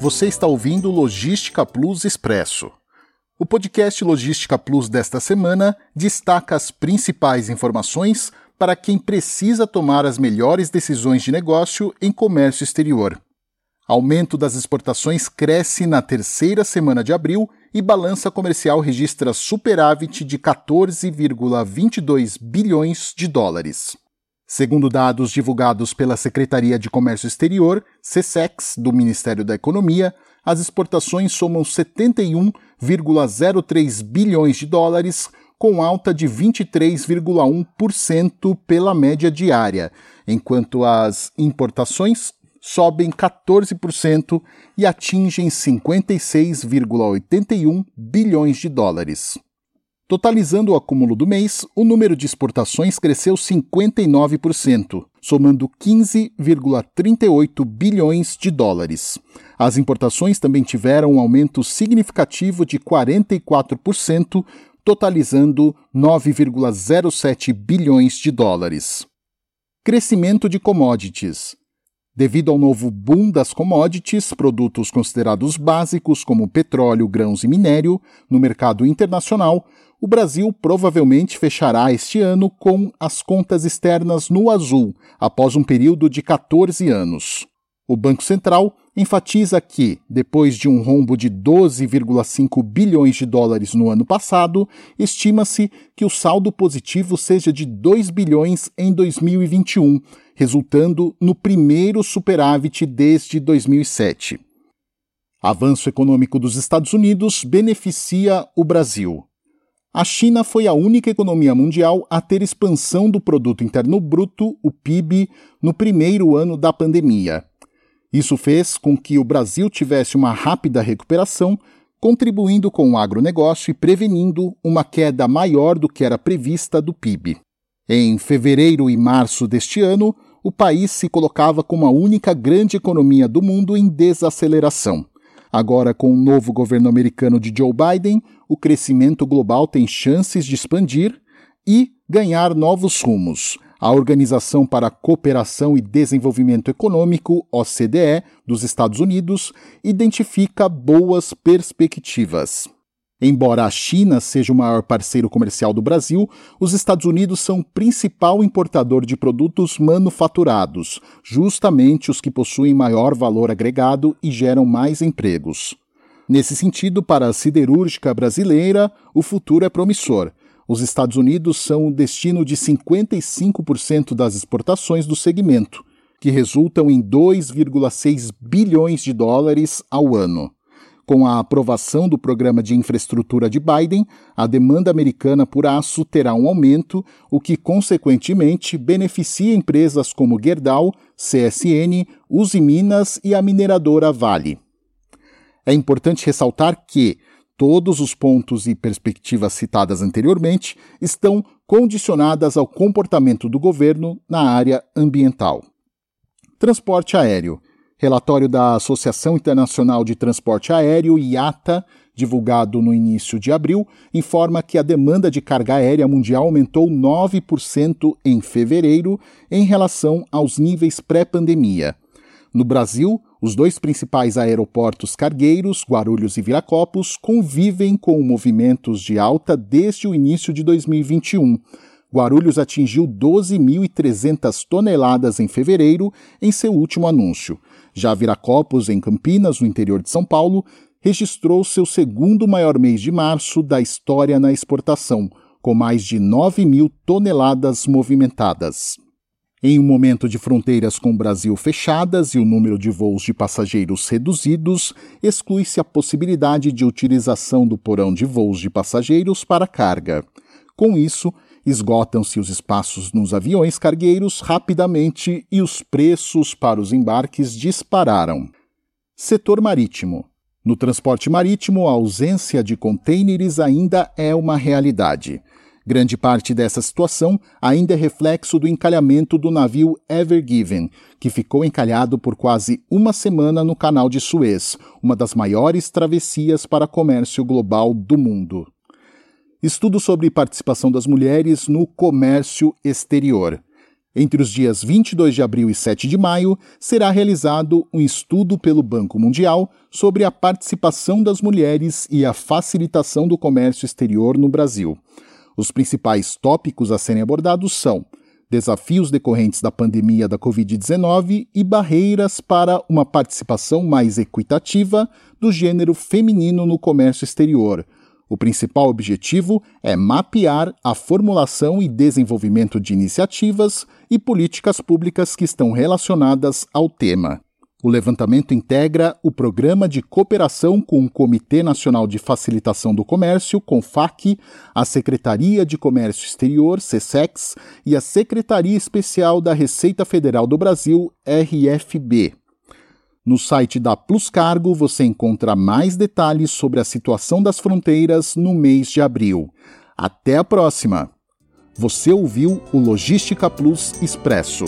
Você está ouvindo Logística Plus Expresso. O podcast Logística Plus desta semana destaca as principais informações para quem precisa tomar as melhores decisões de negócio em comércio exterior. Aumento das exportações cresce na terceira semana de abril e balança comercial registra superávit de 14,22 bilhões de dólares. Segundo dados divulgados pela Secretaria de Comércio Exterior, SESEX, do Ministério da Economia, as exportações somam 71,03 bilhões de dólares, com alta de 23,1% pela média diária, enquanto as importações sobem 14% e atingem 56,81 bilhões de dólares. Totalizando o acúmulo do mês, o número de exportações cresceu 59%, somando 15,38 bilhões de dólares. As importações também tiveram um aumento significativo de 44%, totalizando 9,07 bilhões de dólares. Crescimento de commodities. Devido ao novo boom das commodities, produtos considerados básicos como petróleo, grãos e minério, no mercado internacional, o Brasil provavelmente fechará este ano com as contas externas no azul, após um período de 14 anos. O Banco Central enfatiza que, depois de um rombo de 12,5 bilhões de dólares no ano passado, estima-se que o saldo positivo seja de 2 bilhões em 2021, resultando no primeiro superávit desde 2007. Avanço econômico dos Estados Unidos beneficia o Brasil. A China foi a única economia mundial a ter expansão do produto interno bruto, o PIB, no primeiro ano da pandemia. Isso fez com que o Brasil tivesse uma rápida recuperação, contribuindo com o agronegócio e prevenindo uma queda maior do que era prevista do PIB. Em fevereiro e março deste ano, o país se colocava como a única grande economia do mundo em desaceleração. Agora, com o novo governo americano de Joe Biden, o crescimento global tem chances de expandir e ganhar novos rumos a Organização para a Cooperação e Desenvolvimento Econômico, OCDE, dos Estados Unidos, identifica boas perspectivas. Embora a China seja o maior parceiro comercial do Brasil, os Estados Unidos são o principal importador de produtos manufaturados, justamente os que possuem maior valor agregado e geram mais empregos. Nesse sentido, para a siderúrgica brasileira, o futuro é promissor, os Estados Unidos são o destino de 55% das exportações do segmento, que resultam em 2,6 bilhões de dólares ao ano. Com a aprovação do programa de infraestrutura de Biden, a demanda americana por aço terá um aumento, o que, consequentemente, beneficia empresas como Gerdau, CSN, Uzi Minas e a mineradora Vale. É importante ressaltar que, Todos os pontos e perspectivas citadas anteriormente estão condicionadas ao comportamento do governo na área ambiental. Transporte aéreo. Relatório da Associação Internacional de Transporte Aéreo, IATA, divulgado no início de abril, informa que a demanda de carga aérea mundial aumentou 9% em fevereiro em relação aos níveis pré-pandemia. No Brasil, os dois principais aeroportos cargueiros, Guarulhos e Viracopos, convivem com movimentos de alta desde o início de 2021. Guarulhos atingiu 12.300 toneladas em fevereiro em seu último anúncio. Já Viracopos, em Campinas, no interior de São Paulo, registrou seu segundo maior mês de março da história na exportação, com mais de 9 mil toneladas movimentadas. Em um momento de fronteiras com o Brasil fechadas e o número de voos de passageiros reduzidos, exclui-se a possibilidade de utilização do porão de voos de passageiros para carga. Com isso, esgotam-se os espaços nos aviões cargueiros rapidamente e os preços para os embarques dispararam. Setor marítimo. No transporte marítimo, a ausência de contêineres ainda é uma realidade. Grande parte dessa situação ainda é reflexo do encalhamento do navio Ever Given, que ficou encalhado por quase uma semana no Canal de Suez, uma das maiores travessias para comércio global do mundo. Estudo sobre participação das mulheres no comércio exterior. Entre os dias 22 de abril e 7 de maio, será realizado um estudo pelo Banco Mundial sobre a participação das mulheres e a facilitação do comércio exterior no Brasil. Os principais tópicos a serem abordados são desafios decorrentes da pandemia da Covid-19 e barreiras para uma participação mais equitativa do gênero feminino no comércio exterior o principal objetivo é mapear a formulação e desenvolvimento de iniciativas e políticas públicas que estão relacionadas ao tema. O levantamento integra o Programa de Cooperação com o Comitê Nacional de Facilitação do Comércio, CONFAC, a Secretaria de Comércio Exterior, SESEX, e a Secretaria Especial da Receita Federal do Brasil, RFB. No site da Plus Cargo você encontra mais detalhes sobre a situação das fronteiras no mês de abril. Até a próxima! Você ouviu o Logística Plus Expresso.